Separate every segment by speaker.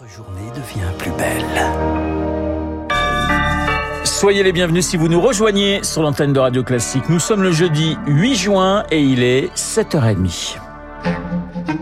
Speaker 1: Votre journée devient plus belle.
Speaker 2: Soyez les bienvenus si vous nous rejoignez sur l'antenne de Radio Classique. Nous sommes le jeudi 8 juin et il est 7h30.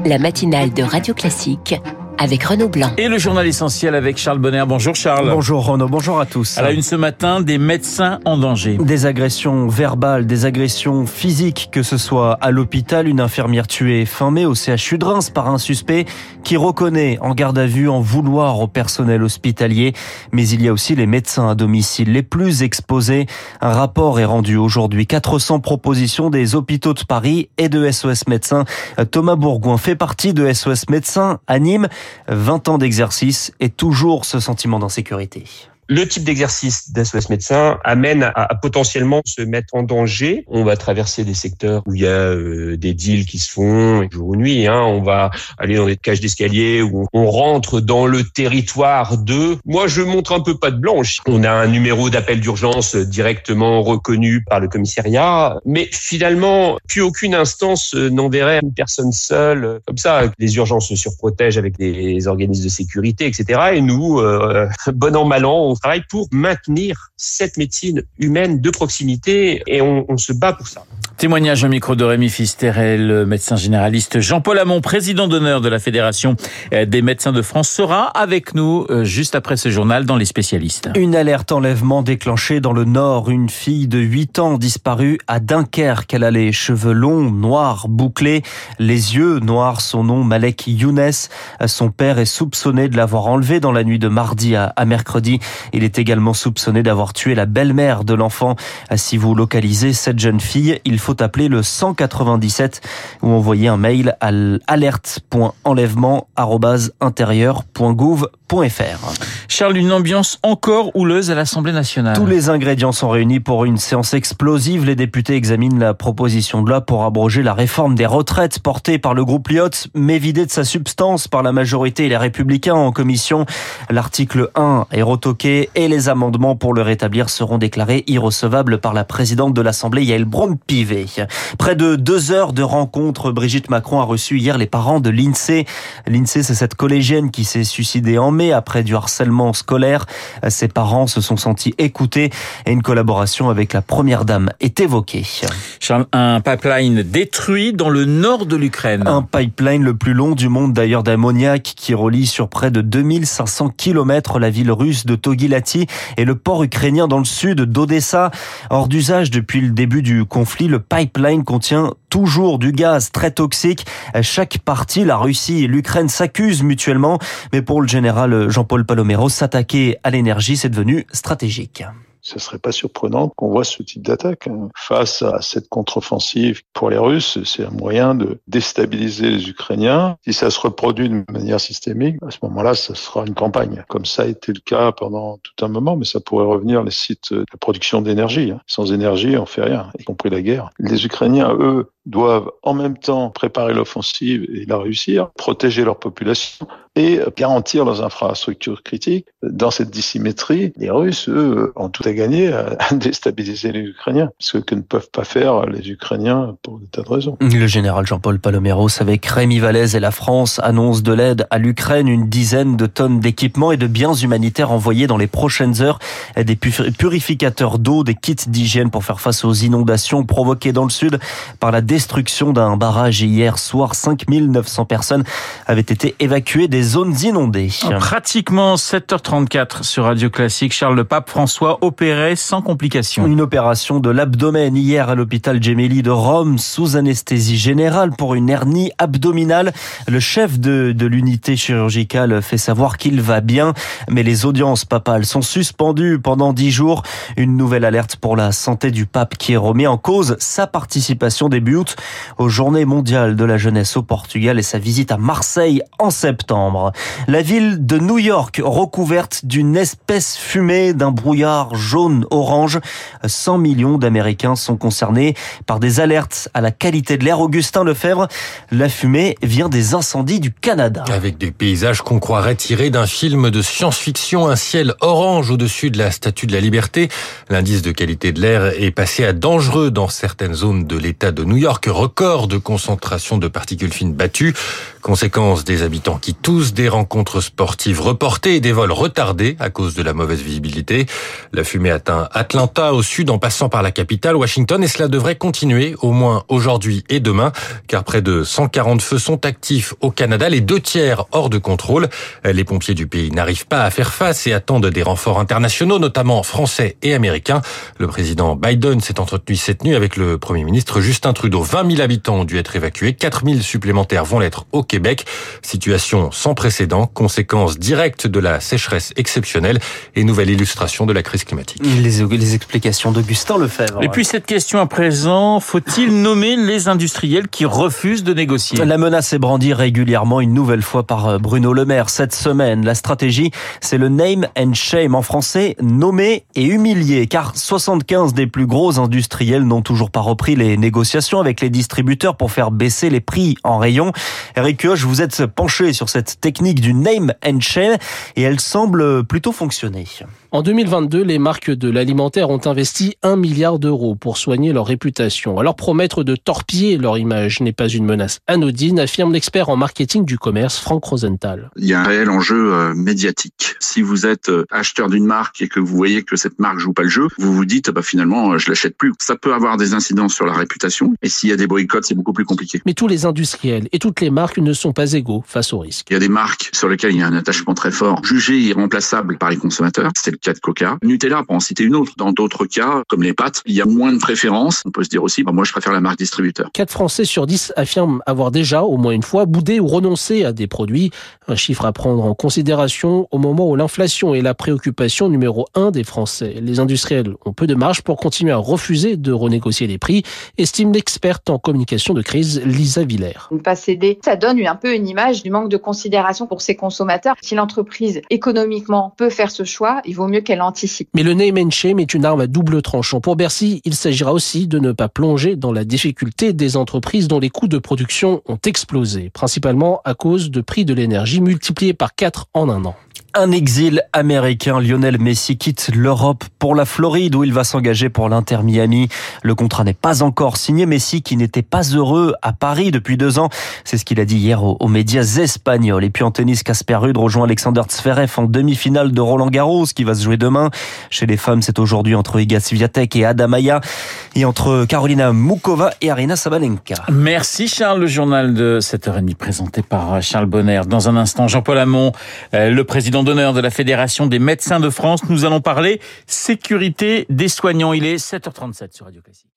Speaker 3: La matinale de Radio Classique avec Renaud Blanc.
Speaker 2: Et le journal essentiel avec Charles Bonner. Bonjour Charles.
Speaker 4: Bonjour Renaud, bonjour à tous.
Speaker 2: À la une ce matin, des médecins en danger.
Speaker 4: Des agressions verbales, des agressions physiques, que ce soit à l'hôpital, une infirmière tuée fin mai au CHU de Reims par un suspect qui reconnaît en garde à vue en vouloir au personnel hospitalier. Mais il y a aussi les médecins à domicile les plus exposés. Un rapport est rendu aujourd'hui. 400 propositions des hôpitaux de Paris et de SOS Médecins. Thomas Bourgoin fait partie de SOS Médecins à Nîmes. 20 ans d'exercice et toujours ce sentiment d'insécurité.
Speaker 5: Le type d'exercice d'SOS médecin amène à, potentiellement se mettre en danger. On va traverser des secteurs où il y a euh, des deals qui se font jour ou nuit. Hein. On va aller dans des cages d'escalier où on, rentre dans le territoire de. Moi, je montre un peu pas de blanche. On a un numéro d'appel d'urgence directement reconnu par le commissariat, mais finalement, plus aucune instance n'enverrait une personne seule comme ça. Les urgences se surprotègent avec des organismes de sécurité, etc. Et nous, euh, bon an mal an, travaille pour maintenir cette médecine humaine de proximité et on se bat pour ça.
Speaker 2: Témoignage au micro de Rémi Fisterel, médecin généraliste. Jean-Paul Hamon, président d'honneur de la Fédération des médecins de France, sera avec nous euh, juste après ce journal dans les spécialistes.
Speaker 4: Une alerte enlèvement déclenchée dans le Nord. Une fille de 8 ans disparue à Dunkerque. Elle a les cheveux longs, noirs, bouclés, les yeux noirs. Son nom, Malek Younes. Son père est soupçonné de l'avoir enlevé dans la nuit de mardi à, mercredi. Il est également soupçonné d'avoir tué la belle-mère de l'enfant. Si vous localisez cette jeune fille, il faut appeler le 197 ou envoyer un mail à alerte.enlèvement.intérieur.gouv.fr.
Speaker 2: Charles, une ambiance encore houleuse à l'Assemblée nationale.
Speaker 4: Tous les ingrédients sont réunis pour une séance explosive. Les députés examinent la proposition de loi pour abroger la réforme des retraites portée par le groupe Lyotte, mais vidée de sa substance par la majorité et les républicains en commission. L'article 1 est retoqué et les amendements pour le rétablir seront déclarés irrecevables par la présidente de l'Assemblée, Yael Braun-Pivet. Près de deux heures de rencontre, Brigitte Macron a reçu hier les parents de l'INSEE. L'INSEE, c'est cette collégienne qui s'est suicidée en mai après du harcèlement scolaire. Ses parents se sont sentis écoutés et une collaboration avec la première dame est évoquée.
Speaker 2: Un pipeline détruit dans le nord de l'Ukraine.
Speaker 4: Un pipeline le plus long du monde d'ailleurs d'ammoniac qui relie sur près de 2500 kilomètres la ville russe de Togilati et le port ukrainien dans le sud d'Odessa. Hors d'usage depuis le début du conflit, le pipeline contient toujours du gaz très toxique. Chaque partie, la Russie et l'Ukraine s'accusent mutuellement, mais pour le général Jean-Paul Palomero, s'attaquer à l'énergie, c'est devenu stratégique
Speaker 6: ce serait pas surprenant qu'on voit ce type d'attaque. Hein. Face à cette contre-offensive pour les Russes, c'est un moyen de déstabiliser les Ukrainiens. Si ça se reproduit de manière systémique, à ce moment-là, ça sera une campagne. Comme ça a été le cas pendant tout un moment, mais ça pourrait revenir les sites de production d'énergie. Hein. Sans énergie, on fait rien, y compris la guerre. Les Ukrainiens, eux, doivent en même temps préparer l'offensive et la réussir, protéger leur population et garantir leurs infrastructures critiques. Dans cette dissymétrie, les Russes, eux, ont tout à gagner à déstabiliser les Ukrainiens, ce que ne peuvent pas faire les Ukrainiens pour des tas de raisons.
Speaker 4: Le général Jean-Paul Paloméros avec Rémi Vallès et la France annonce de l'aide à l'Ukraine, une dizaine de tonnes d'équipements et de biens humanitaires envoyés dans les prochaines heures, des purificateurs d'eau, des kits d'hygiène pour faire face aux inondations provoquées dans le sud par la destruction d'un barrage hier soir. 5900 personnes avaient été évacuées des zones inondées.
Speaker 2: Pratiquement 7h34 sur Radio Classique. Charles le Pape François opéré sans complications.
Speaker 4: Une opération de l'abdomen hier à l'hôpital Gemelli de Rome sous anesthésie générale pour une hernie abdominale. Le chef de, de l'unité chirurgicale fait savoir qu'il va bien, mais les audiences papales sont suspendues pendant 10 jours. Une nouvelle alerte pour la santé du pape qui remet en cause sa participation début août aux Journées mondiales de la jeunesse au Portugal et sa visite à Marseille en septembre. La ville de New York recouverte d'une espèce fumée d'un brouillard jaune-orange. 100 millions d'Américains sont concernés par des alertes à la qualité de l'air. Augustin Lefebvre, la fumée vient des incendies du Canada.
Speaker 7: Avec des paysages qu'on croirait tirés d'un film de science-fiction, un ciel orange au-dessus de la Statue de la Liberté. L'indice de qualité de l'air est passé à dangereux dans certaines zones de l'État de New York York, record de concentration de particules fines battues. Conséquence des habitants qui tous des rencontres sportives reportées et des vols retardés à cause de la mauvaise visibilité. La fumée atteint Atlanta au sud en passant par la capitale Washington et cela devrait continuer au moins aujourd'hui et demain car près de 140 feux sont actifs au Canada, les deux tiers hors de contrôle. Les pompiers du pays n'arrivent pas à faire face et attendent des renforts internationaux, notamment français et américains. Le président Biden s'est entretenu cette nuit avec le premier ministre Justin Trudeau. 20 000 habitants ont dû être évacués, 4 000 supplémentaires vont l'être au Québec. Situation sans précédent, conséquence directe de la sécheresse exceptionnelle et nouvelle illustration de la crise climatique.
Speaker 4: Les, les explications d'Augustin Lefebvre.
Speaker 2: Et puis cette question à présent, faut-il nommer les industriels qui refusent de négocier?
Speaker 4: La menace est brandie régulièrement une nouvelle fois par Bruno Le Maire cette semaine. La stratégie, c'est le name and shame en français, nommer et humilier, car 75 des plus gros industriels n'ont toujours pas repris les négociations avec les distributeurs pour faire baisser les prix en rayon. Eric Kioch, vous êtes penché sur cette technique du name and shame et elle semble plutôt fonctionner.
Speaker 8: En 2022, les marques de l'alimentaire ont investi un milliard d'euros pour soigner leur réputation. Alors promettre de torpiller leur image n'est pas une menace anodine, affirme l'expert en marketing du commerce Franck Rosenthal.
Speaker 9: Il y a un réel enjeu euh, médiatique. Si vous êtes euh, acheteur d'une marque et que vous voyez que cette marque joue pas le jeu, vous vous dites bah finalement euh, je l'achète plus. Ça peut avoir des incidences sur la réputation et s'il y a des boycotts, c'est beaucoup plus compliqué.
Speaker 8: Mais tous les industriels et toutes les marques ne sont pas égaux face au risque.
Speaker 9: Il y a des marques sur lesquelles il y a un attachement très fort, jugées irremplaçables par les consommateurs. C'est le cas de Coca. Nutella, pour en citer une autre. Dans d'autres cas, comme les pâtes, il y a moins de préférence. On peut se dire aussi, bah, moi, je préfère la marque distributeur.
Speaker 8: 4 Français sur 10 affirment avoir déjà, au moins une fois, boudé ou renoncé à des produits. Un chiffre à prendre en considération au moment où l'inflation est la préoccupation numéro un des Français. Les industriels ont peu de marge pour continuer à refuser de renégocier les prix, estime l'experte en communication de crise Lisa Villers.
Speaker 10: Ne pas céder, ça donne un peu une image du manque de considération pour ses consommateurs. Si l'entreprise économiquement peut faire ce choix, il vaut
Speaker 8: Mais le name and shame est une arme à double tranchant. Pour Bercy, il s'agira aussi de ne pas plonger dans la difficulté des entreprises dont les coûts de production ont explosé, principalement à cause de prix de l'énergie multipliés par 4 en un an.
Speaker 4: Un exil américain, Lionel Messi quitte l'Europe pour la Floride où il va s'engager pour l'Inter Miami. Le contrat n'est pas encore signé. Messi qui n'était pas heureux à Paris depuis deux ans. C'est ce qu'il a dit hier aux, médias espagnols. Et puis en tennis, Casper Ruud rejoint Alexander Zverev en demi-finale de Roland Garros qui va se jouer demain. Chez les femmes, c'est aujourd'hui entre Iga Swiatek et Adamaya et entre Carolina Mukova et Arina Sabalenka.
Speaker 2: Merci Charles, le journal de 7h30 présenté par Charles Bonner. Dans un instant, Jean-Paul Hamon, le président d'honneur de la Fédération des médecins de France. Nous allons parler sécurité des soignants. Il est 7h37 sur Radio Classique.